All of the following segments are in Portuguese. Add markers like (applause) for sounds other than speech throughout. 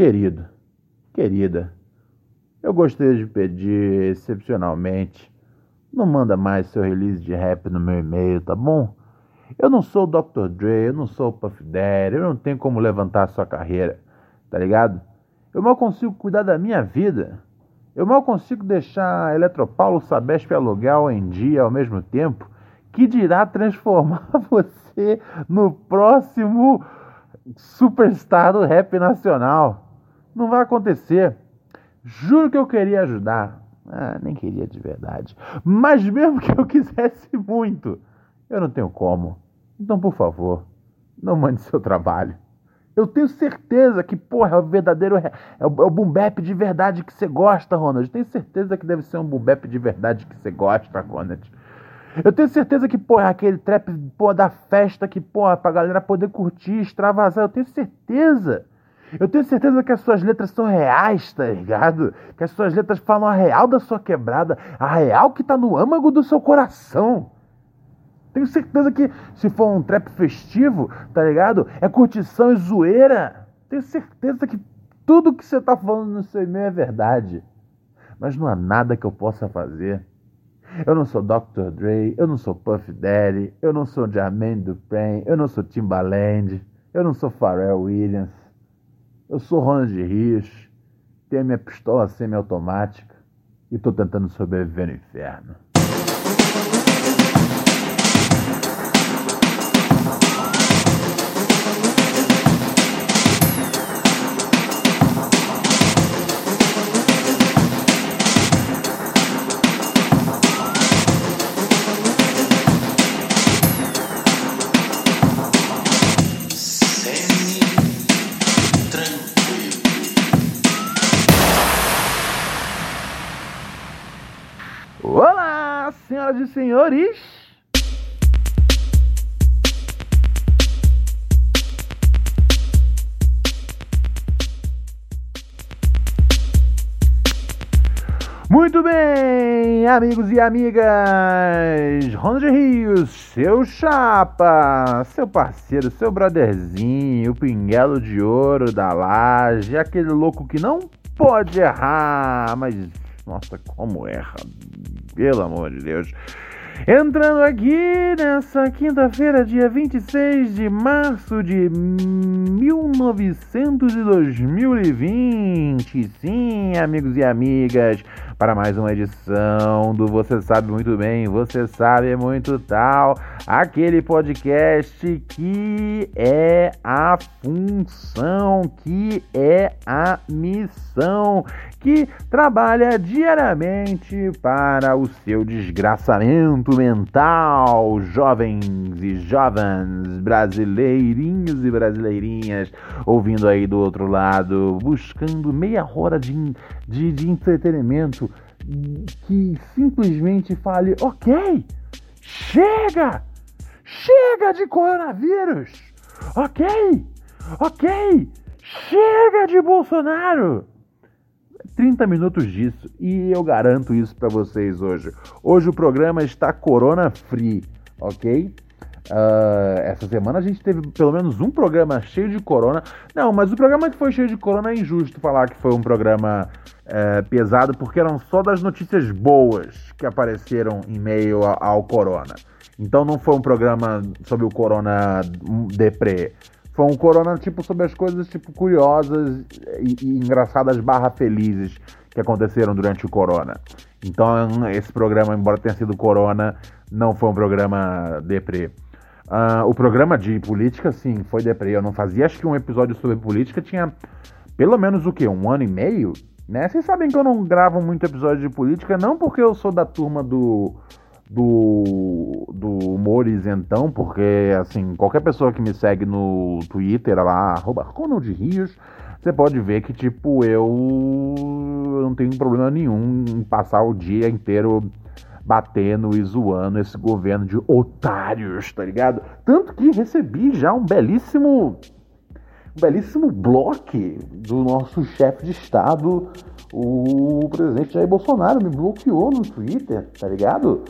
Querido, querida, eu gostaria de pedir excepcionalmente, não manda mais seu release de rap no meu e-mail, tá bom? Eu não sou o Dr. Dre, eu não sou o Puff Daddy, eu não tenho como levantar a sua carreira, tá ligado? Eu mal consigo cuidar da minha vida. Eu mal consigo deixar a Eletropaulo, Sabesp e Aluguel em dia ao mesmo tempo, que dirá transformar (laughs) você no próximo superstar do rap nacional. Não vai acontecer. Juro que eu queria ajudar. Ah, nem queria de verdade. Mas mesmo que eu (laughs) quisesse muito, eu não tenho como. Então, por favor, não mande seu trabalho. Eu tenho certeza que, porra, é o verdadeiro. É o, é o de verdade que você gosta, Ronald. Eu tenho certeza que deve ser um boom bap de verdade que você gosta, Ronald. Eu tenho certeza que, porra, é aquele trap, porra, da festa que, porra, pra galera poder curtir, extravasar. Eu tenho certeza. Eu tenho certeza que as suas letras são reais, tá ligado? Que as suas letras falam a real da sua quebrada, a real que tá no âmago do seu coração. Tenho certeza que se for um trap festivo, tá ligado? É curtição e zoeira. Tenho certeza que tudo que você tá falando no seu e-mail é verdade. Mas não há nada que eu possa fazer. Eu não sou Dr. Dre, eu não sou Puff Daddy, eu não sou Jermaine Dupri, eu não sou Timbaland, eu não sou Pharrell Williams. Eu sou Ronald Rios, tenho a minha pistola semiautomática e tô tentando sobreviver no inferno. Senhores! Muito bem, amigos e amigas! Ronald Rios, seu chapa, seu parceiro, seu brotherzinho, o pinguelo de ouro da laje, aquele louco que não pode errar, mas nossa, como erra, pelo amor de Deus. Entrando aqui nessa quinta-feira, dia 26 de março de 1900 e 2020. Sim, amigos e amigas, para mais uma edição do Você Sabe Muito Bem, Você Sabe Muito Tal, aquele podcast que é a função, que é a missão, que trabalha diariamente para o seu desgraçamento mental, jovens e jovens, brasileirinhos e brasileirinhas, ouvindo aí do outro lado, buscando meia hora de, de, de entretenimento que simplesmente fale: ok, chega, chega de coronavírus, ok, ok, chega de Bolsonaro. 30 minutos disso e eu garanto isso para vocês hoje. Hoje o programa está Corona Free, ok? Uh, essa semana a gente teve pelo menos um programa cheio de corona. Não, mas o programa que foi cheio de corona é injusto falar que foi um programa é, pesado, porque eram só das notícias boas que apareceram em meio ao, ao corona. Então não foi um programa sobre o corona deprê. Foi um corona, tipo, sobre as coisas, tipo, curiosas e, e engraçadas barra felizes que aconteceram durante o corona. Então, esse programa, embora tenha sido corona, não foi um programa deprê. Uh, o programa de política, sim, foi deprê. Eu não fazia, acho que um episódio sobre política tinha pelo menos o quê? Um ano e meio? Né? Vocês sabem que eu não gravo muito episódio de política, não porque eu sou da turma do do, do humor isentão, porque assim, qualquer pessoa que me segue no Twitter lá, arroba Ronald Rios, você pode ver que, tipo, eu não tenho problema nenhum em passar o dia inteiro batendo e zoando esse governo de otários, tá ligado? Tanto que recebi já um belíssimo um belíssimo bloco do nosso chefe de Estado, o presidente Jair Bolsonaro, me bloqueou no Twitter, tá ligado?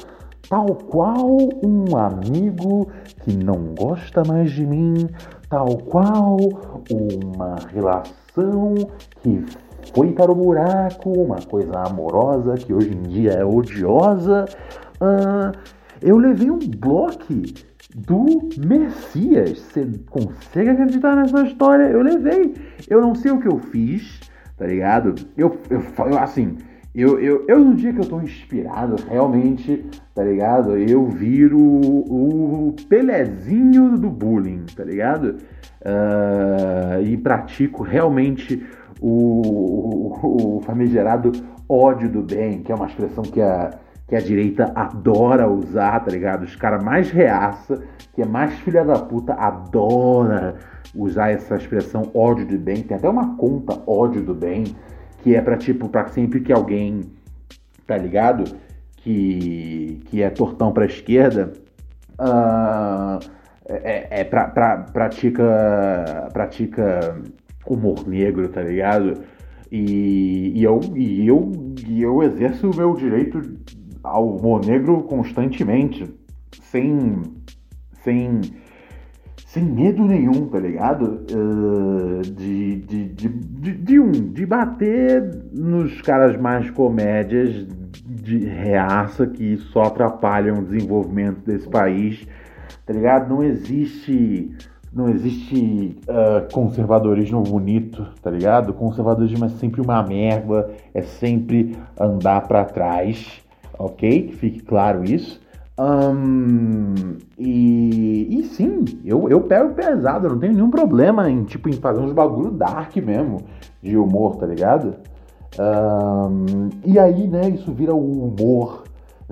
Tal qual um amigo que não gosta mais de mim, tal qual uma relação que foi para o buraco, uma coisa amorosa que hoje em dia é odiosa. Uh, eu levei um bloco do Messias. Você consegue acreditar nessa história? Eu levei. Eu não sei o que eu fiz, tá ligado? Eu, eu, eu assim, eu, eu, eu no dia que eu tô inspirado, realmente, tá ligado? Eu viro o, o Pelezinho do bullying, tá ligado? Uh, e pratico realmente o, o, o famigerado ódio do bem, que é uma expressão que a que a direita adora usar, tá ligado? Os caras mais reaça, que é mais filha da puta, adora usar essa expressão ódio do bem. Tem até uma conta ódio do bem, que é para tipo, para sempre que alguém, tá ligado? Que, que é tortão pra esquerda, uh, é, é pra, pra, pratica, pratica humor negro, tá ligado? E, e, eu, e, eu, e eu exerço o meu direito ao humor negro constantemente, sem, sem, sem medo nenhum, tá ligado? Uh, de, de, de, de, de, um, de bater nos caras mais comédias de reaça que só atrapalham o desenvolvimento desse país, tá ligado? Não existe não existe uh, conservadorismo bonito, tá ligado? Conservadorismo é sempre uma merda, é sempre andar para trás ok? Que fique claro isso. Um, e, e sim, eu, eu pego pesado, eu não tenho nenhum problema em, tipo, em fazer uns bagulho dark mesmo, de humor, tá ligado? Um, e aí, né, isso vira o humor,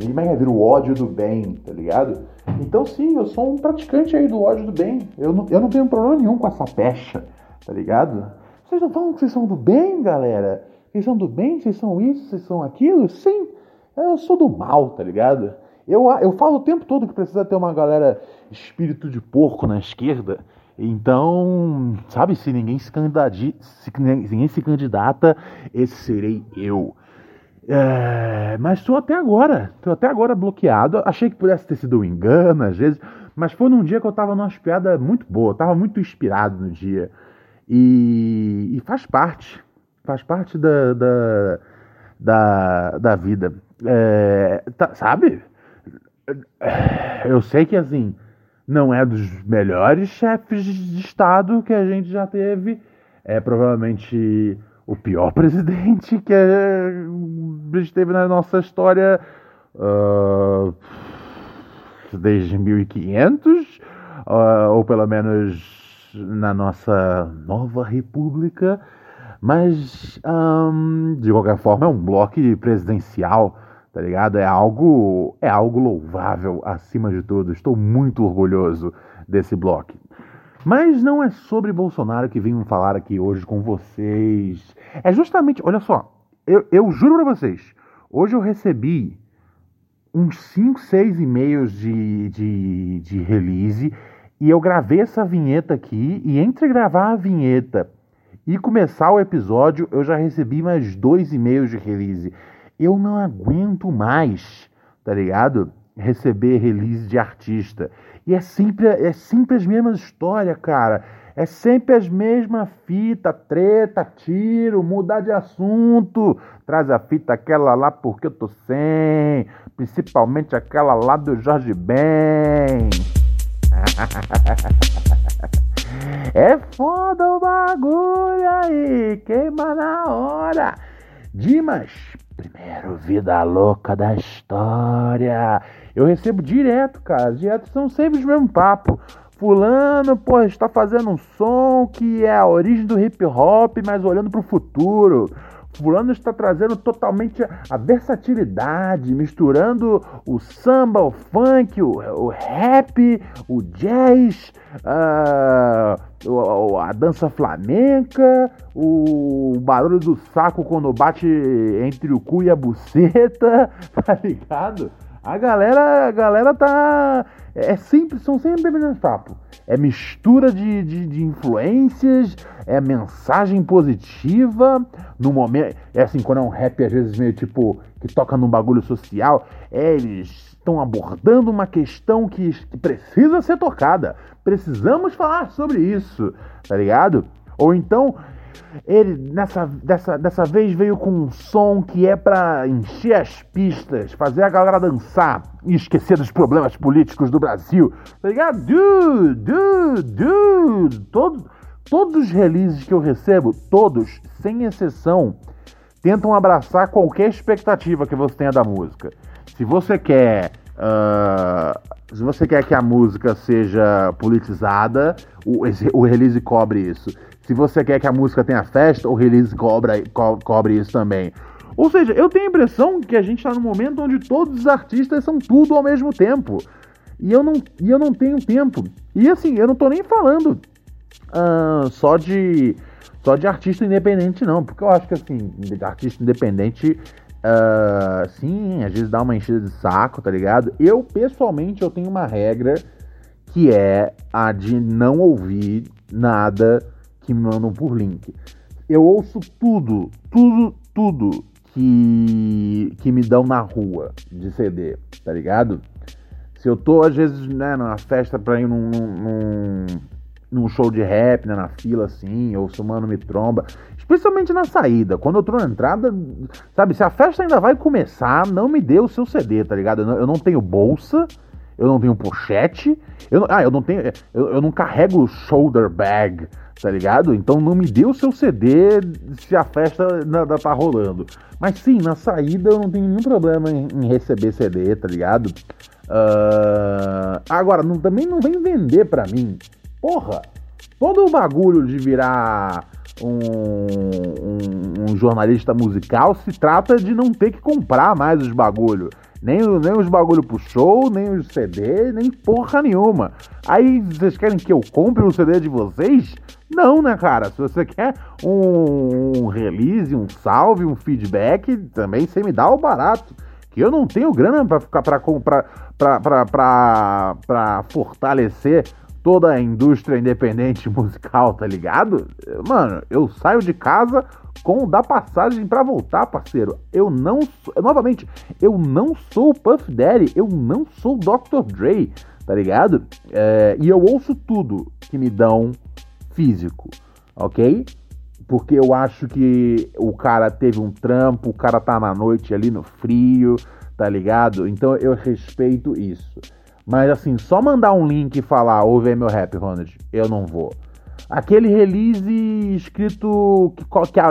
né, vira o ódio do bem, tá ligado? Então sim, eu sou um praticante aí do ódio do bem. Eu não, eu não tenho problema nenhum com essa pecha, tá ligado? Vocês não falam que vocês são do bem, galera? Vocês são do bem? Vocês são isso? Vocês são aquilo? Sim, eu sou do mal, tá ligado? Eu, eu falo o tempo todo que precisa ter uma galera espírito de porco na esquerda. Então, sabe, se ninguém se, se ninguém se candidata, esse serei eu. É, mas estou até agora, estou até agora bloqueado. Achei que pudesse ter sido um engano às vezes, mas foi num dia que eu estava numa piada muito boa, estava muito inspirado no dia. E, e, faz parte, faz parte da, da, da, da vida. É, tá, sabe? Eu sei que assim, não é dos melhores chefes de Estado que a gente já teve. É provavelmente o pior (laughs) presidente que a gente teve na nossa história uh, desde 1500, uh, ou pelo menos na nossa nova república. Mas, um, de qualquer forma, é um bloco presidencial tá ligado? É algo, é algo louvável acima de tudo. Estou muito orgulhoso desse bloco. Mas não é sobre Bolsonaro que vim falar aqui hoje com vocês. É justamente, olha só, eu, eu juro para vocês, hoje eu recebi uns 5, 6 e-mails de, de, de release e eu gravei essa vinheta aqui e entre gravar a vinheta e começar o episódio eu já recebi mais dois e-mails de release. Eu não aguento mais, tá ligado? Receber release de artista. E é sempre, é sempre as mesmas histórias, cara. É sempre as mesmas fitas, treta, tiro, mudar de assunto. Traz a fita aquela lá porque eu tô sem. Principalmente aquela lá do Jorge Ben. (laughs) É foda o bagulho aí, queima na hora. Dimas, primeiro vida louca da história. Eu recebo direto, cara. Direto são sempre os mesmos papos. Fulano, pô, está fazendo um som que é a origem do hip hop, mas olhando para o futuro. Fulano está trazendo totalmente a versatilidade, misturando o samba, o funk, o, o rap, o jazz, uh, a dança flamenca, o barulho do saco quando bate entre o cu e a buceta, (laughs) tá ligado? A galera, a galera tá. É sempre, são sempre mesmo papo. É mistura de, de, de, influências, é mensagem positiva. No momento. É assim, quando é um rap, às vezes meio tipo. que toca num bagulho social. É, eles estão abordando uma questão que, que precisa ser tocada. Precisamos falar sobre isso, tá ligado? Ou então ele nessa dessa, dessa vez veio com um som que é para encher as pistas, fazer a galera dançar e esquecer dos problemas políticos do Brasil. Tá ligado? Dude, dude, dude. Todo, todos os releases que eu recebo, todos, sem exceção, tentam abraçar qualquer expectativa que você tenha da música. Se você quer. Uh, se você quer que a música seja politizada, o, o release cobre isso. Se você quer que a música tenha festa, o release cobra, co cobre isso também. Ou seja, eu tenho a impressão que a gente está num momento onde todos os artistas são tudo ao mesmo tempo. E eu não, e eu não tenho tempo. E assim, eu não tô nem falando uh, só de só de artista independente, não. Porque eu acho que assim, artista independente, uh, sim, às vezes dá uma enchida de saco, tá ligado? Eu, pessoalmente, eu tenho uma regra que é a de não ouvir nada que me mandam por link. Eu ouço tudo, tudo, tudo que, que me dão na rua de CD, tá ligado? Se eu tô, às vezes, né, numa festa pra ir num, num, num show de rap, né, na fila assim, ou se o mano me tromba, especialmente na saída, quando eu tô na entrada, sabe, se a festa ainda vai começar, não me dê o seu CD, tá ligado? Eu não, eu não tenho bolsa, eu não tenho pochete, eu, ah, eu não tenho, eu, eu não carrego shoulder bag, tá ligado? Então não me dê o seu CD se a festa tá rolando. Mas sim, na saída eu não tenho nenhum problema em, em receber CD, tá ligado? Uh... Agora, não, também não vem vender pra mim. Porra, todo o bagulho de virar um, um, um jornalista musical se trata de não ter que comprar mais os bagulhos. Nem, nem os bagulho pro show, nem os CD, nem porra nenhuma. Aí vocês querem que eu compre o CD de vocês? Não, né, cara? Se você quer um, um release, um salve, um feedback, também você me dá o barato. Que eu não tenho grana para ficar para comprar para fortalecer toda a indústria independente (laughs) musical, tá ligado? Mano, eu saio de casa com o da passagem para voltar, parceiro. Eu não, novamente, eu não sou o Puff Daddy, eu não sou o Dr. Dre, tá ligado? É, e eu ouço tudo que me dão físico, ok? Porque eu acho que o cara teve um trampo, o cara tá na noite ali no frio, tá ligado? Então eu respeito isso. Mas assim, só mandar um link e falar, ouve aí meu rap, Ronald, eu não vou. Aquele release escrito que,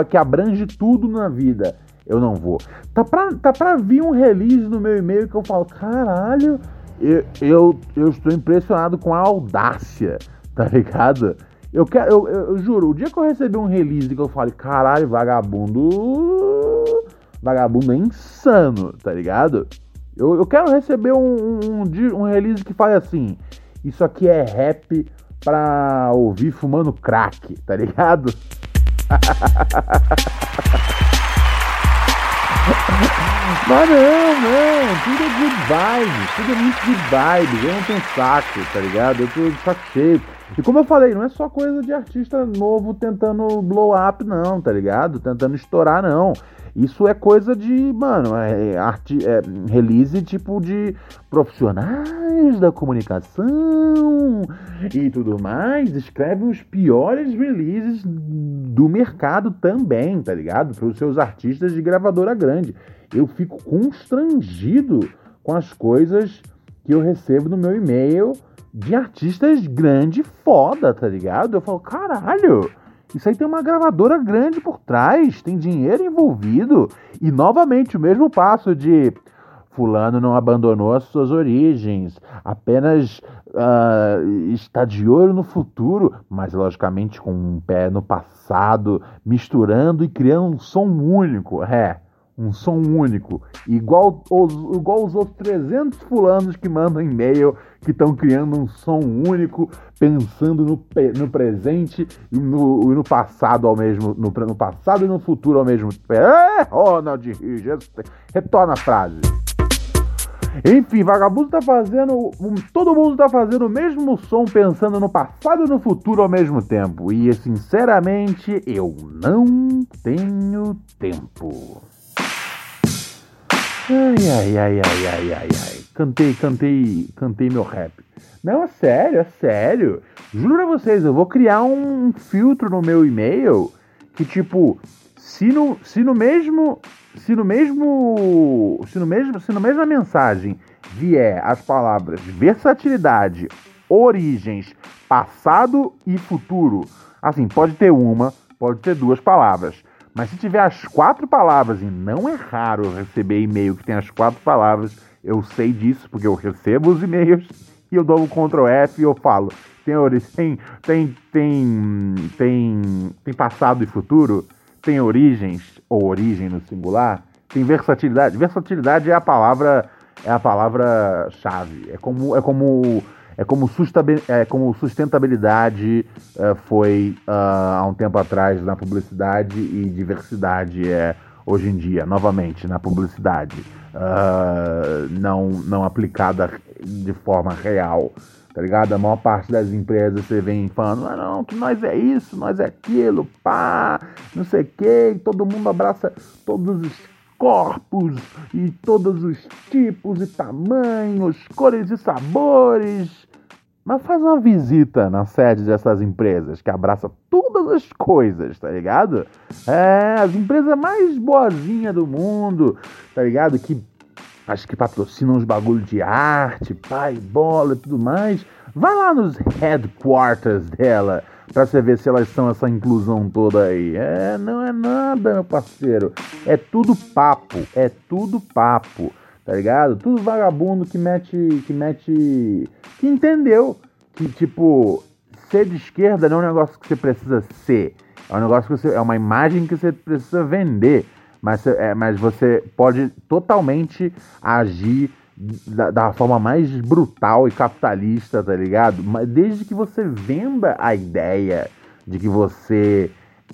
que, abrange tudo na vida, eu não vou. Tá pra, tá pra vir um release no meu e-mail que eu falo, caralho, eu, eu, eu estou impressionado com a audácia, (laughs) tá ligado? Eu quero, eu, eu, eu, juro, o dia que eu receber um release que eu fale, caralho, vagabundo. Vagabundo é insano, tá ligado? Eu, eu quero receber um, um, um release que fale assim: Isso aqui é rap pra ouvir fumando crack, tá ligado? (laughs) Mas não, não, tudo é good vibes, tudo é muito good vibes, eu não tenho saco, tá ligado? Eu tô de saco cheio. E como eu falei, não é só coisa de artista novo tentando blow up, não, tá ligado? Tentando estourar, não. Isso é coisa de, mano, é, arte, é release tipo de profissionais da comunicação e tudo mais. Escrevem os piores releases do mercado também, tá ligado? Para os seus artistas de gravadora grande. Eu fico constrangido com as coisas que eu recebo no meu e-mail de artistas grande foda, tá ligado? Eu falo, caralho, isso aí tem uma gravadora grande por trás, tem dinheiro envolvido. E novamente o mesmo passo de Fulano não abandonou as suas origens, apenas uh, está de olho no futuro, mas logicamente com um pé no passado, misturando e criando um som único. É, um som único, igual os, igual os outros 300 fulanos que mandam e-mail, que estão criando um som único, pensando no, no presente e no, no passado ao mesmo no, no passado e no futuro ao mesmo tempo. É, Ronald retorna a frase. Enfim, vagabundo tá fazendo. Todo mundo tá fazendo o mesmo som, pensando no passado e no futuro ao mesmo tempo. E sinceramente, eu não tenho tempo. Ai, ai, ai, ai, ai, ai, ai. Cantei, cantei, cantei meu rap. Não, é sério, é sério. Juro pra vocês, eu vou criar um filtro no meu e-mail que, tipo, se no, se no mesmo. Se no mesmo. Se no mesmo. Se na mesma mensagem vier as palavras versatilidade, origens, passado e futuro. Assim, pode ter uma, pode ter duas palavras. Mas se tiver as quatro palavras, e não é raro receber e-mail que tem as quatro palavras, eu sei disso, porque eu recebo os e-mails e eu dou um Ctrl F e eu falo. Tem, tem, tem, tem, tem, tem passado e futuro? Tem origens, ou origem no singular? Tem versatilidade. Versatilidade é a palavra é a palavra chave. É como é como é como, é como sustentabilidade é, foi uh, há um tempo atrás na publicidade e diversidade é hoje em dia, novamente, na publicidade, uh, não, não aplicada de forma real. Tá ligado? A maior parte das empresas você vem falando, ah, não, que nós é isso, nós é aquilo, pá, não sei o que, todo mundo abraça todos os corpos e todos os tipos e tamanhos, cores e sabores. Mas faz uma visita na sede dessas empresas que abraça todas as coisas, tá ligado? É, as empresas mais boazinhas do mundo, tá ligado? Que acho que patrocinam os bagulho de arte, pai, bola e tudo mais. Vai lá nos headquarters dela pra você ver se elas são essa inclusão toda aí. É, não é nada, meu parceiro. É tudo papo, é tudo papo tá ligado? Tudo vagabundo que mete. que mete. que entendeu que, tipo, ser de esquerda não é um negócio que você precisa ser. É um negócio que você. é uma imagem que você precisa vender. Mas, é, mas você pode totalmente agir da, da, forma mais brutal e capitalista, tá ligado? Mas desde que você venda a ideia de que você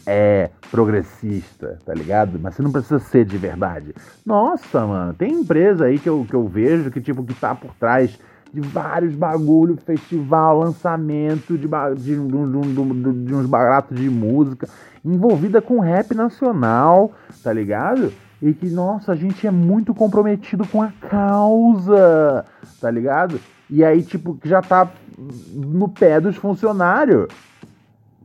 é progressista, tá ligado? Mas você não precisa ser de verdade. Nossa, mano, tem empresa aí que eu, que eu vejo que, tipo, que tá por trás de vários bagulho, festival, lançamento de, de, de, de, uns baratos de música, envolvida com rap nacional, tá ligado? E que, nossa, a gente é muito comprometido com a causa, tá ligado? E aí, tipo, que já tá no pé dos funcionários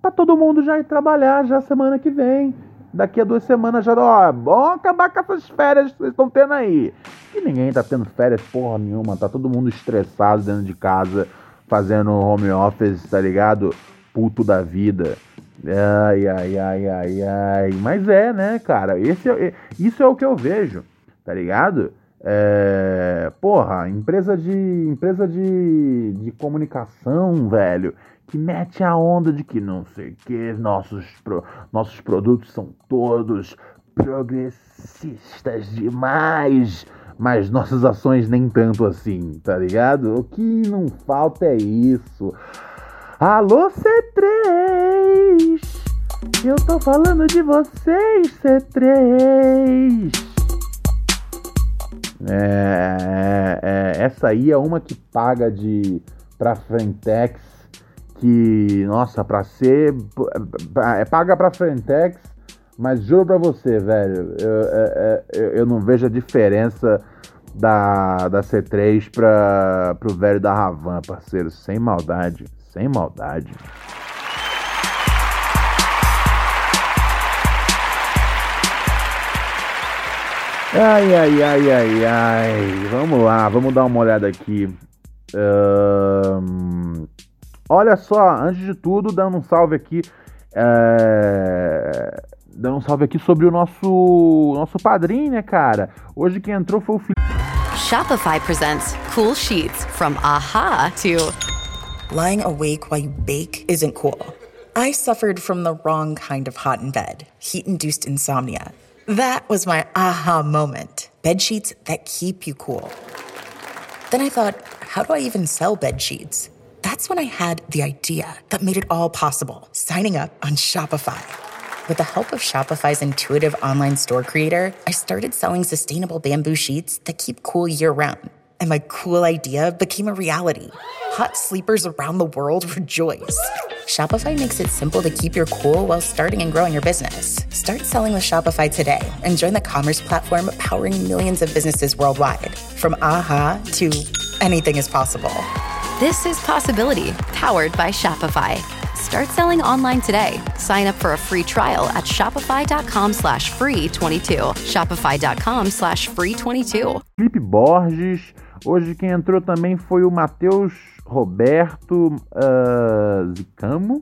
para todo mundo já ir trabalhar já semana que vem. Daqui a duas semanas já, ó, bom acabar com essas férias que vocês estão tendo aí. E ninguém tá tendo férias porra nenhuma, tá todo mundo estressado dentro de casa, fazendo home office, tá ligado? Puto da vida. Ai, ai, ai, ai, ai. Mas é, né, cara? Esse é, isso é o que eu vejo, tá ligado? É, porra, empresa de empresa de, de comunicação, velho, que mete a onda de que não sei que, nossos, pro, nossos produtos são todos progressistas demais, mas nossas ações nem tanto assim, tá ligado? O que não falta é isso. Alô C3! Eu tô falando de vocês, C3! É, é, essa aí é uma que paga de pra Frentex que, nossa, pra ser. É paga pra Frentex, mas juro pra você, velho, eu, eu, é, é, eu não vejo a diferença da, da C3 pra, pro velho da Ravan, parceiro. Sem maldade, sem maldade. Ai, ai, ai, ai, ai. Vamos lá, vamos dar uma olhada aqui Uh, olha só, antes de tudo, dando um salve aqui. É, dando um salve aqui sobre o nosso nosso padrinho, né, cara? Hoje quem entrou foi o Felipe. Shopify presents cool sheets from aha to lying awake while you bake isn't cool. I suffered from the wrong kind of hot in bed, heat-induced insomnia. That was my aha moment. Bed sheets that keep you cool. Then I thought, how do I even sell bed sheets? That's when I had the idea that made it all possible signing up on Shopify. With the help of Shopify's intuitive online store creator, I started selling sustainable bamboo sheets that keep cool year round. And my cool idea became a reality. Hot sleepers around the world rejoice. Shopify makes it simple to keep your cool while starting and growing your business. Start selling with Shopify today and join the commerce platform powering millions of businesses worldwide. From aha to anything is possible. This is Possibility, powered by Shopify. Start selling online today. Sign up for a free trial at shopify.com slash free 22. Shopify.com slash free 22. Felipe Borges. Hoje quem entrou também foi o Matheus Roberto uh, Zicamo.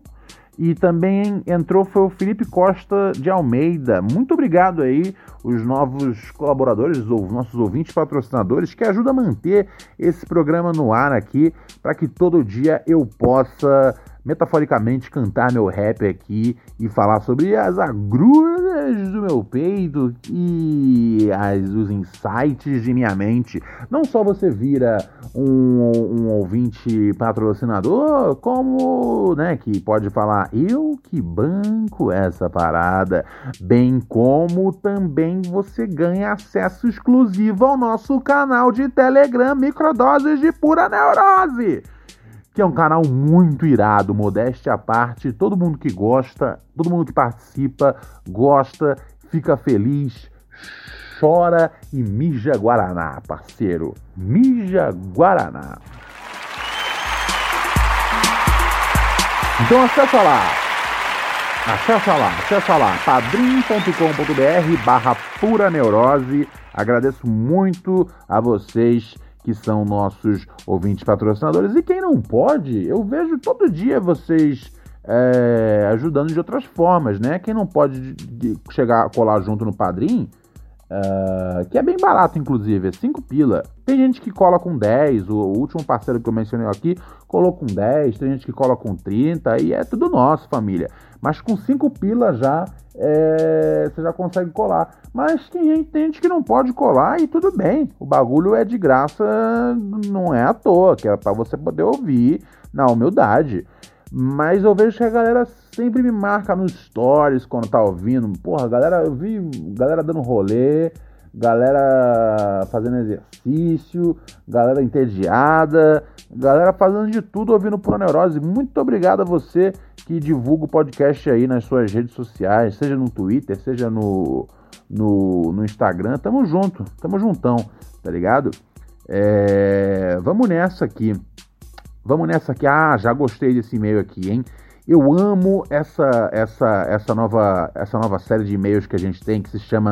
E também entrou foi o Felipe Costa de Almeida. Muito obrigado aí, os novos colaboradores, os nossos ouvintes patrocinadores, que ajudam a manter esse programa no ar aqui, para que todo dia eu possa metaforicamente cantar meu rap aqui e falar sobre as agruras do meu peito e as, os insights de minha mente. Não só você vira um, um ouvinte patrocinador, como, né, que pode falar eu que banco essa parada, bem como também você ganha acesso exclusivo ao nosso canal de Telegram Microdoses de Pura Neurose que é um canal muito irado, modéstia à parte. Todo mundo que gosta, todo mundo que participa, gosta, fica feliz, chora e mija Guaraná, parceiro. Mija Guaraná. Então acessa lá. Acessa lá, acessa lá, padrim.com.br barra pura neurose. Agradeço muito a vocês que são nossos ouvintes patrocinadores. E quem não pode, eu vejo todo dia vocês é, ajudando de outras formas, né? Quem não pode chegar, colar junto no Padrim, é, que é bem barato, inclusive, é 5 pila. Tem gente que cola com 10, o, o, último parceiro que eu mencionei aqui colou com 10, tem gente que cola com 30, e é tudo nosso, família. Mas com 5 pila já é, você já consegue colar. Mas tem tem gente que não pode colar e tudo bem. O bagulho é de graça, não é à toa, que é para você poder ouvir na humildade. Mas eu vejo que a galera sempre me marca nos stories quando tá ouvindo. Porra, galera, eu vi galera dando rolê, galera fazendo exercício, galera entediada, galera fazendo de tudo ouvindo Pro Neurose. Muito obrigado a você que divulga o podcast aí nas suas redes sociais, seja no Twitter, seja no, no, no Instagram. Tamo junto, tamo juntão, tá ligado? É, vamos nessa aqui. Vamos nessa aqui. Ah, já gostei desse e-mail aqui, hein? Eu amo essa essa essa nova essa nova série de e-mails que a gente tem que se chama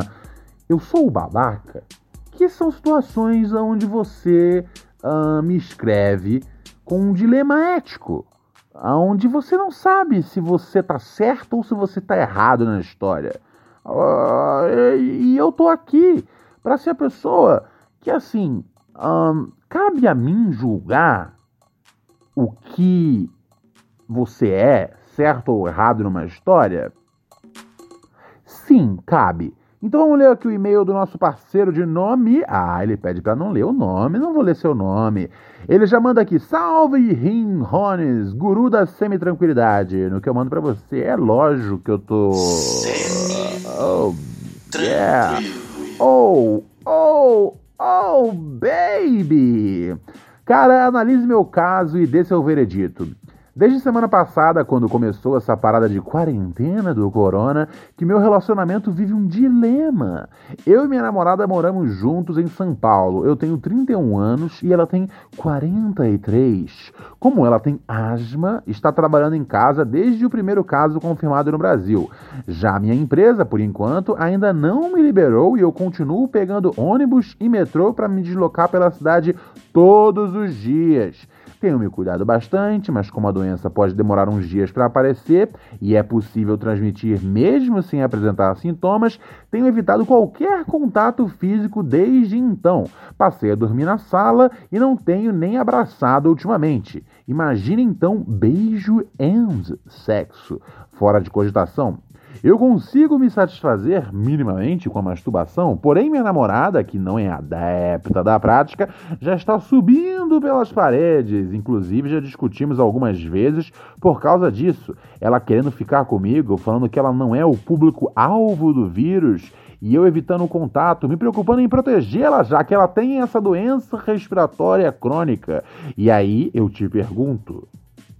Eu sou o babaca, que são situações onde você uh, me escreve com um dilema ético onde você não sabe se você tá certo ou se você tá errado na história. Uh, e eu tô aqui para ser a pessoa que, assim, um, cabe a mim julgar o que você é, certo ou errado numa história? Sim, cabe. Então vamos ler aqui o e-mail do nosso parceiro de nome. Ah, ele pede para não ler o nome, não vou ler seu nome. Ele já manda aqui, salve Rim Rones, guru da semi-tranquilidade. No que eu mando para você, é lógico que eu tô. Oh, yeah. Oh, oh, oh, baby. Cara, analise meu caso e dê seu veredito. Desde semana passada, quando começou essa parada de quarentena do corona, que meu relacionamento vive um dilema. Eu e minha namorada moramos juntos em São Paulo. Eu tenho 31 anos e ela tem 43. Como ela tem asma, está trabalhando em casa desde o primeiro caso confirmado no Brasil. Já minha empresa, por enquanto, ainda não me liberou e eu continuo pegando ônibus e metrô para me deslocar pela cidade todos os dias. Tenho me cuidado bastante, mas como a doença pode demorar uns dias para aparecer e é possível transmitir mesmo sem apresentar sintomas, tenho evitado qualquer contato físico desde então. Passei a dormir na sala e não tenho nem abraçado ultimamente. Imagine então beijo and sexo. Fora de cogitação, eu consigo me satisfazer minimamente com a masturbação, porém minha namorada, que não é adepta da prática, já está subindo pelas paredes. Inclusive já discutimos algumas vezes por causa disso. Ela querendo ficar comigo, falando que ela não é o público alvo do vírus e eu evitando o contato, me preocupando em protegê-la, já que ela tem essa doença respiratória crônica. E aí eu te pergunto: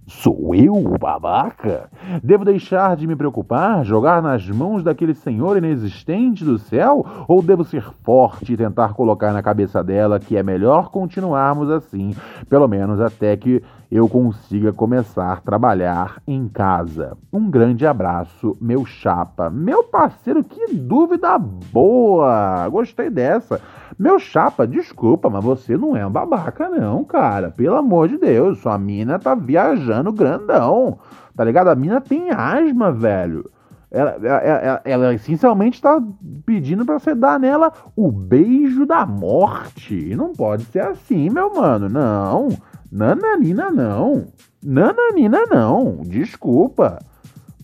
Sou eu o babaca? Devo deixar de me preocupar, jogar nas mãos daquele senhor inexistente do céu? Ou devo ser forte e tentar colocar na cabeça dela que é melhor continuarmos assim, pelo menos até que eu consiga começar a trabalhar em casa? Um grande abraço, meu chapa. Meu parceiro, que dúvida boa! Gostei dessa. Meu chapa, desculpa, mas você não é um babaca, não, cara. Pelo amor de Deus, sua mina tá viajando grandão. Tá ligado? A mina tem asma, velho. Ela, ela, ela, ela essencialmente está pedindo para você dar nela o beijo da morte. Não pode ser assim, meu mano. Não. Nananina, não. Nananina, não. Desculpa.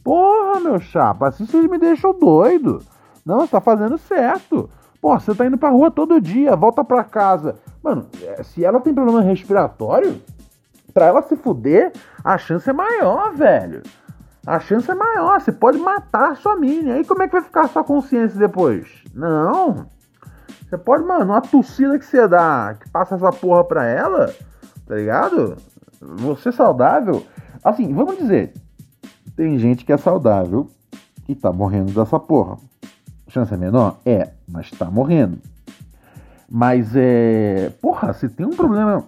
Porra, meu chapa, assim vocês me deixam doido. Não, você tá fazendo certo. Pô, você tá indo pra rua todo dia, volta pra casa. Mano, é, se ela tem problema respiratório, pra ela se fuder, a chance é maior, velho. A chance é maior, você pode matar sua mina. Aí como é que vai ficar a sua consciência depois? Não. Você pode, mano, uma tossida que você dá, que passa essa porra pra ela, tá ligado? Você saudável. Assim, vamos dizer, tem gente que é saudável e tá morrendo dessa porra. Chance é menor? É, mas tá morrendo. Mas é. Porra, se tem um problema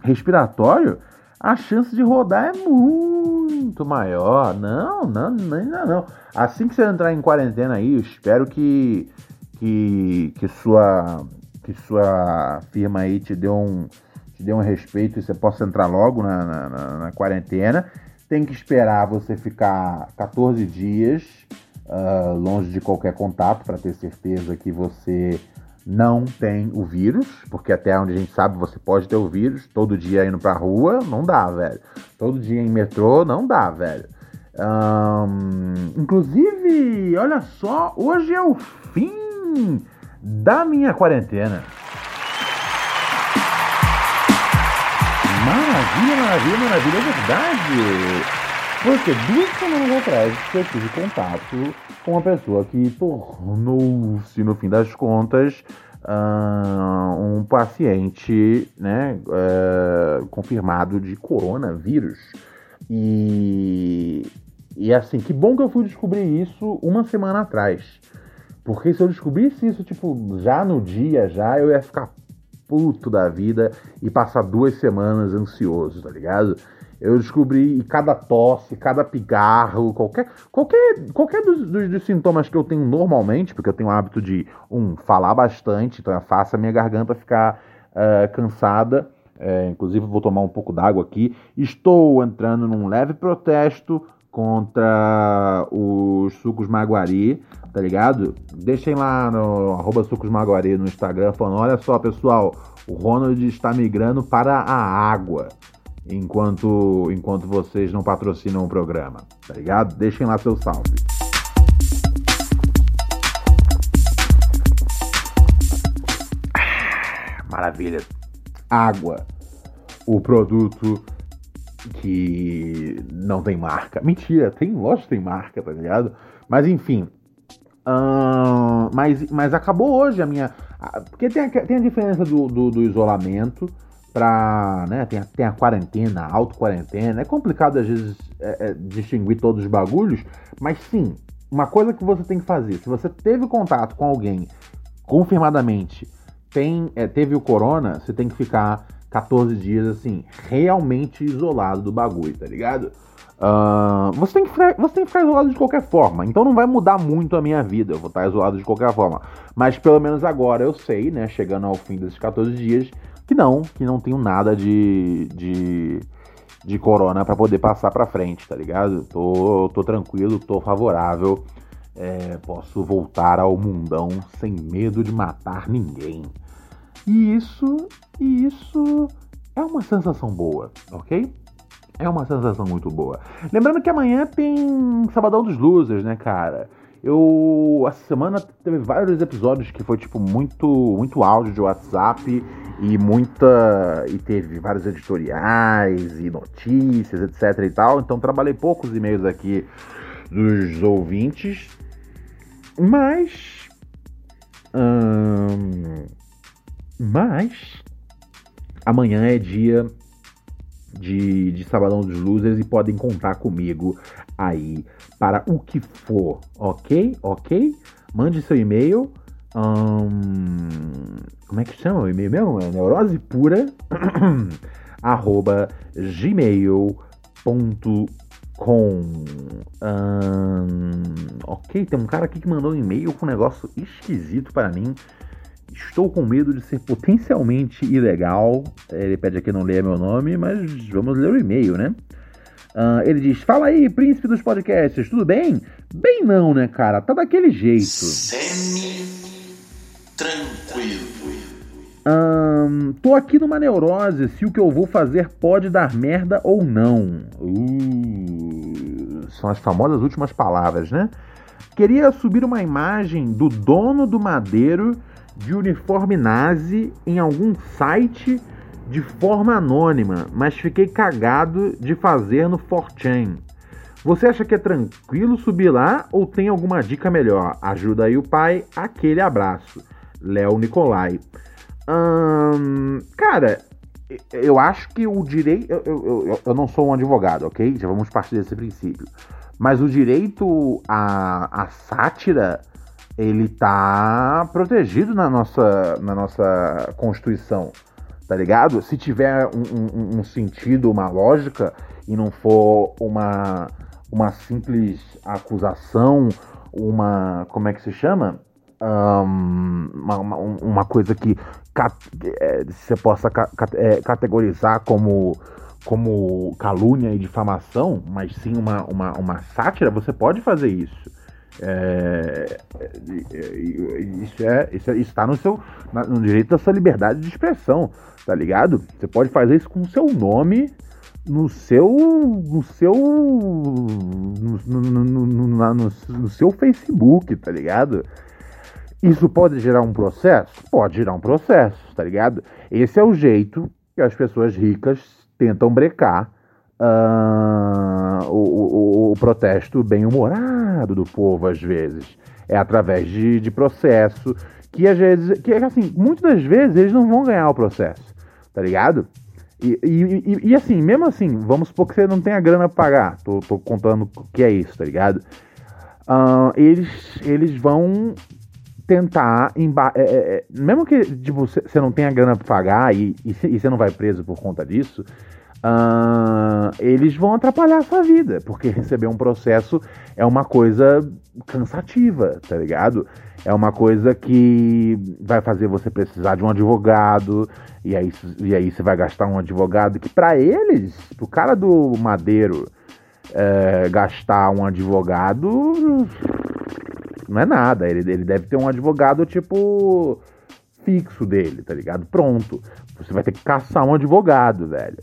respiratório, a chance de rodar é muito maior. Não, não, ainda não. Assim que você entrar em quarentena aí, eu espero que, que, que, sua, que sua firma aí te dê um, te dê um respeito e você possa entrar logo na, na, na, na quarentena. Tem que esperar você ficar 14 dias uh, longe de qualquer contato, para ter certeza que você não tem o vírus, porque até onde a gente sabe você pode ter o vírus. Todo dia indo pra rua, não dá, velho. Todo dia em metrô, não dá, velho. Um, inclusive, olha só, hoje é o fim da minha quarentena. Maravilha, maravilha, maravilha, é verdade. Porque duas semanas atrás eu tive contato com uma pessoa que tornou-se, no fim das contas, uh, um paciente né, uh, confirmado de coronavírus. E, e assim, que bom que eu fui descobrir isso uma semana atrás. Porque se eu descobrisse isso, tipo, já no dia, já, eu ia ficar puto da vida e passar duas semanas ansioso, tá ligado? Eu descobri cada tosse, cada pigarro, qualquer, qualquer, qualquer dos, dos, dos, sintomas que eu tenho normalmente, porque eu tenho o hábito de, um, falar bastante, então faço a minha garganta ficar uh, cansada. É, inclusive, vou tomar um pouco d'água aqui. Estou entrando num leve protesto contra os sucos Maguari, tá ligado? Deixem lá no arroba sucos Maguari no Instagram falando: olha só, pessoal, o Ronald está migrando para a água enquanto, enquanto vocês não patrocinam o programa, tá ligado? Deixem lá seu salve. Maravilha. Água. O produto que não tem marca. Mentira, tem lógico tem marca, tá ligado? Mas enfim. mas, mas acabou hoje a minha. Porque tem a, tem a diferença do, do, do isolamento pra. Né, tem, a, tem a quarentena, a auto-quarentena. É complicado às vezes é, é, distinguir todos os bagulhos, mas sim, uma coisa que você tem que fazer, se você teve contato com alguém confirmadamente tem, é, teve o corona, você tem que ficar 14 dias assim, realmente isolado do bagulho, tá ligado? Uh, você, tem que ficar, você tem que ficar isolado de qualquer forma, então não vai mudar muito a minha vida, eu vou estar isolado de qualquer forma. Mas pelo menos agora eu sei, né, chegando ao fim desses 14 dias, que não, que não tenho nada de, de, de corona para poder passar pra frente, tá ligado? Tô, tô tranquilo, tô favorável, é, posso voltar ao mundão sem medo de matar ninguém. E isso, e isso é uma sensação boa, ok? É uma sensação muito boa. Lembrando que amanhã tem Sabadão dos Losers, né, cara? Eu essa semana teve vários episódios que foi tipo muito muito áudio de WhatsApp e muita e teve vários editoriais e notícias, etc e tal. Então trabalhei poucos e-mails aqui dos ouvintes, mas hum, mas amanhã é dia de, de Sabadão dos Losers e podem contar comigo aí para o que for, ok? Ok? Mande seu e-mail. como é que chama o e-mail mesmo? É neurose pura (clears throat) arroba gmail.com ok, tem um cara aqui que mandou um e-mail com um negócio esquisito para mim. Estou com medo de ser potencialmente ilegal. Ele pede aqui não ler meu nome, mas vamos ler o e-mail, né? Uh, ele diz: Fala aí, príncipe dos podcasts, tudo bem? Bem, não, né, cara? Tá daquele jeito. Semi-tranquilo. Um, tô aqui numa neurose se o que eu vou fazer pode dar merda ou não. Uh, são as famosas últimas palavras, né? Queria subir uma imagem do dono do madeiro de uniforme nazi em algum site de forma anônima, mas fiquei cagado de fazer no 4chan. Você acha que é tranquilo subir lá ou tem alguma dica melhor? Ajuda aí o pai, aquele abraço. Léo Nicolai. Hum, cara, eu acho que o direito. Eu, eu, eu, não sou um advogado, ok? Já vamos partir desse princípio. Mas o direito à, à sátira ele tá protegido na nossa, na nossa Constituição, tá ligado? Se tiver um, um, um sentido, uma lógica, e não for uma, uma simples acusação, uma. Como é que se chama? Um, uma, uma, uma, coisa que é, você possa é, categorizar como, como calúnia e difamação, mas sim uma, uma, uma sátira, você pode fazer isso. É, isso é, isso é, está no seu no direito da sua liberdade de expressão, tá ligado? Você pode fazer isso com o seu nome no seu no seu no, no, no, no, seu Facebook, tá ligado? Isso pode gerar um processo? Pode gerar um processo, tá ligado? Esse é o jeito que as pessoas ricas tentam brecar uh, o, o, protesto bem-humorado do povo, às vezes. É através de, de processo, que às vezes, que assim, muitas das vezes eles não vão ganhar o processo, tá ligado? E, e, e, e assim, mesmo assim, vamos supor que você não tenha grana pra pagar, tô, tô contando o que é isso, tá ligado? Uh, eles, eles vão tentar, é, é, é, mesmo que tipo, você não tenha grana pra pagar e, e você não vai preso por conta disso, uh, eles vão atrapalhar a sua vida, porque (laughs) receber um processo é uma coisa cansativa, tá ligado? É uma coisa que vai fazer você precisar de um advogado, e aí, e aí você vai gastar um advogado que, para eles, pro cara do Madeiro é, gastar um advogado, não é nada. Ele, ele deve ter um advogado tipo fixo dele, tá ligado? Pronto. Você vai ter que caçar um advogado, velho.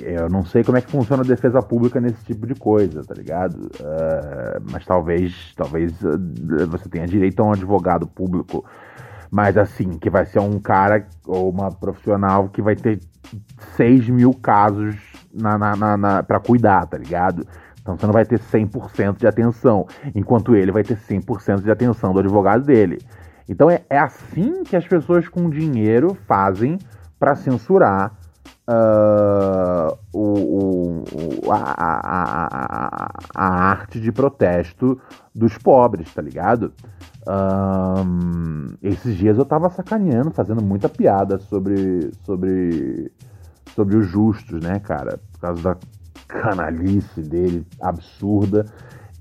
Eu não sei como é que funciona a defesa pública nesse tipo de coisa, tá ligado? Uh, mas talvez, talvez uh, você tenha direito a um advogado público, mas assim, que vai ser um cara ou uma profissional que vai ter 6 mil casos na, na, na, na para cuidar, tá ligado? Então você não vai ter 100% de atenção, enquanto ele vai ter 100% de atenção do advogado dele. Então é, é assim que as pessoas com dinheiro fazem para censurar uh, o, o, a, a, a, a, arte de protesto dos pobres, tá ligado? Um, esses dias eu tava sacaneando, fazendo muita piada sobre, sobre, sobre os justos, né, cara? Por causa da canalice dele absurda.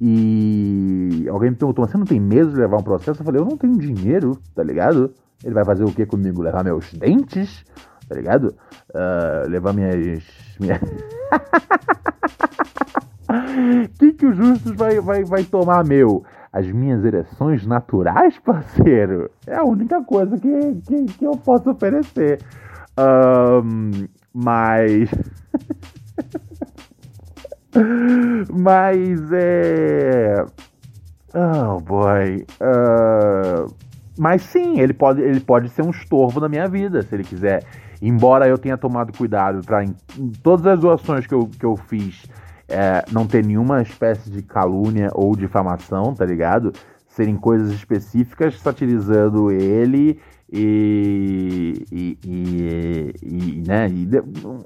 E alguém me perguntou, você não tem medo de levar um processo? Eu falei, eu não tenho dinheiro, tá ligado? Ele vai fazer o que comigo? Levar meus dentes? Tá ligado? Uh, levar minhas. minhas... (laughs) que que o Justus vai, vai, vai tomar meu? As minhas ereções naturais, parceiro? É a única coisa que, que, que eu posso oferecer. Um, mas. (laughs) Mas é. Oh boy. Uh... Mas sim, ele pode, ele pode ser um estorvo na minha vida, se ele quiser. Embora eu tenha tomado cuidado para em, em, todas as doações que eu, que eu fiz é, não ter nenhuma espécie de calúnia ou difamação, tá ligado? Serem coisas específicas satirizando ele e, e, e, e né? E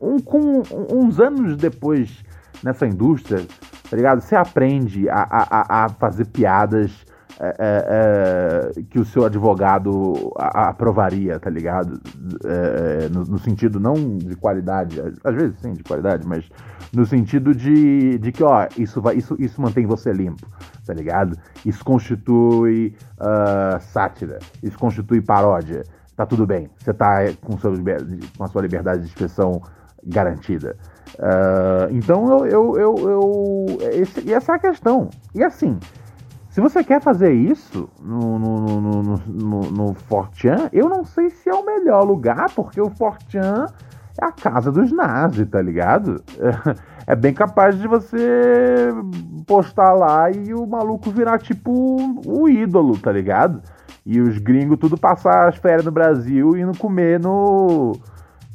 um, com, uns anos depois nessa indústria, tá ligado? Você aprende a, a, a fazer piadas é, é, é, que o seu advogado aprovaria, tá ligado? É, no, no, sentido não de qualidade, às vezes sim, de qualidade, mas no sentido de, de que, ó, isso, vai, isso, isso mantém você limpo, tá ligado? Isso constitui uh, sátira, isso constitui paródia. Tá tudo bem, você tá com, seu, com a sua liberdade de expressão garantida. Uh, então eu, eu, eu, eu esse, essa é a questão. E assim, se você quer fazer isso no, no, no, no, no, no Fortran, eu não sei se é o melhor lugar, porque o Fortran é a casa dos nazis, tá ligado? (laughs) É, bem capaz de você postar lá e o maluco virar tipo o ídolo, tá ligado? E os gringos tudo passar as férias no Brasil e indo comer no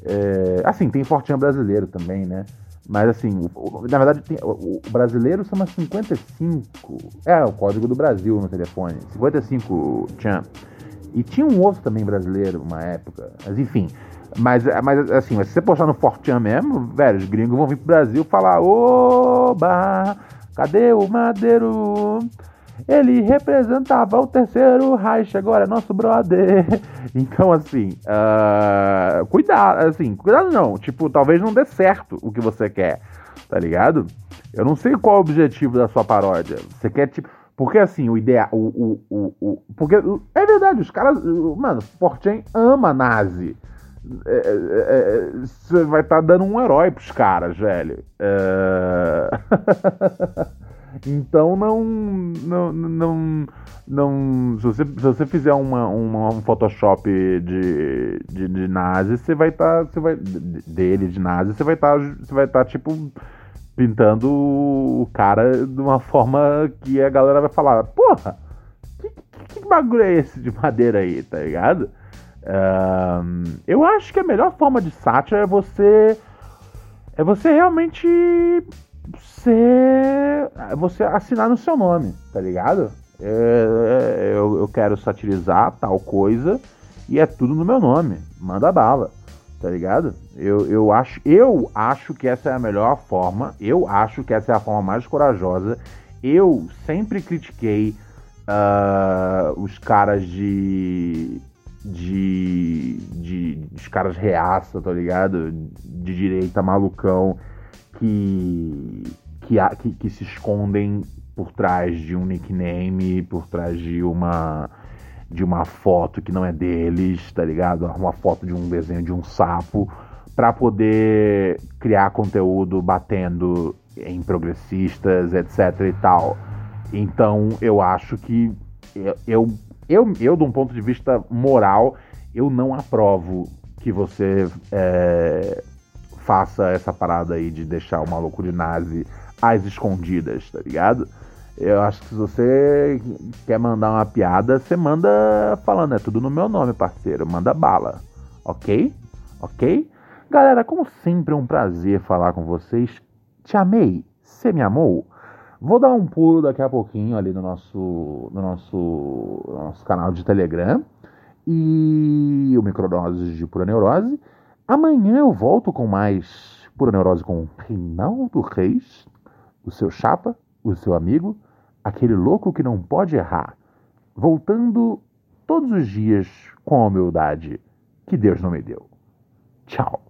é, assim, tem Fortinha brasileiro também, né? Mas assim, o, na verdade, tem, o, o, brasileiro chama 55. É, o código do Brasil no telefone. 55 tchan. E tinha um outro também brasileiro, uma época. Mas enfim. Mas, mas assim, se você postar no Fortran mesmo, velho, os gringos vão vir pro Brasil falar: Oba, cadê o Madeiro? Ele representava o terceiro Reich, agora é nosso brother. (laughs) Então, assim, uh, cuidado, assim, cuidado não. Tipo, talvez não dê certo o que você quer, tá ligado? Eu não sei qual é o objetivo da sua paródia. Você quer, tipo. Porque assim, o ideal. O, o, o, porque é verdade, os caras. Mano, Fortune ama nazi. É, é, é, você vai estar tá dando um herói pros caras, velho. É... (laughs) Então não. Não. não, não se, você, se você fizer uma, uma, um Photoshop de, de, de nazi, você vai estar. Tá, você vai, dele, de nazi, você vai estar. Tá, você vai estar, tá, tipo, pintando o cara de uma forma que a galera vai falar, porra, que, bagulho é esse de madeira aí, tá ligado? Eu acho que a melhor forma de sátira é você. É você realmente você, você assinar no seu nome, tá ligado? É, é, eu, eu quero satirizar tal coisa e é tudo no meu nome. Manda bala, tá ligado? Eu, eu, acho, eu acho que essa é a melhor forma, eu acho que essa é a forma mais corajosa. Eu sempre critiquei uh, os caras de. De, de. Os caras reaça, tá ligado? De direita malucão que, que, que, que se escondem por trás de um nickname, por trás de uma de uma foto que não é deles, tá ligado? Uma foto de um desenho de um sapo para poder criar conteúdo batendo em progressistas, etc e tal. Então, eu acho que eu, eu, eu, eu de um ponto de vista moral, eu não aprovo que você é, faça essa parada aí de deixar o maluco de nazi às escondidas, tá ligado? Eu acho que se você quer mandar uma piada, você manda falando, é tudo no meu nome, parceiro. Manda bala. Ok? Ok? Galera, como sempre é um prazer falar com vocês. Te amei. Você me amou? Vou dar um pulo daqui a pouquinho ali no nosso, no nosso, no nosso canal de Telegram e o Microdoses de Pura Neurose. Amanhã eu volto com mais Pura Neurose com Reinaldo Reis, o seu chapa, o seu amigo, aquele louco que não pode errar. Voltando todos os dias com a humildade que Deus não me deu. Tchau.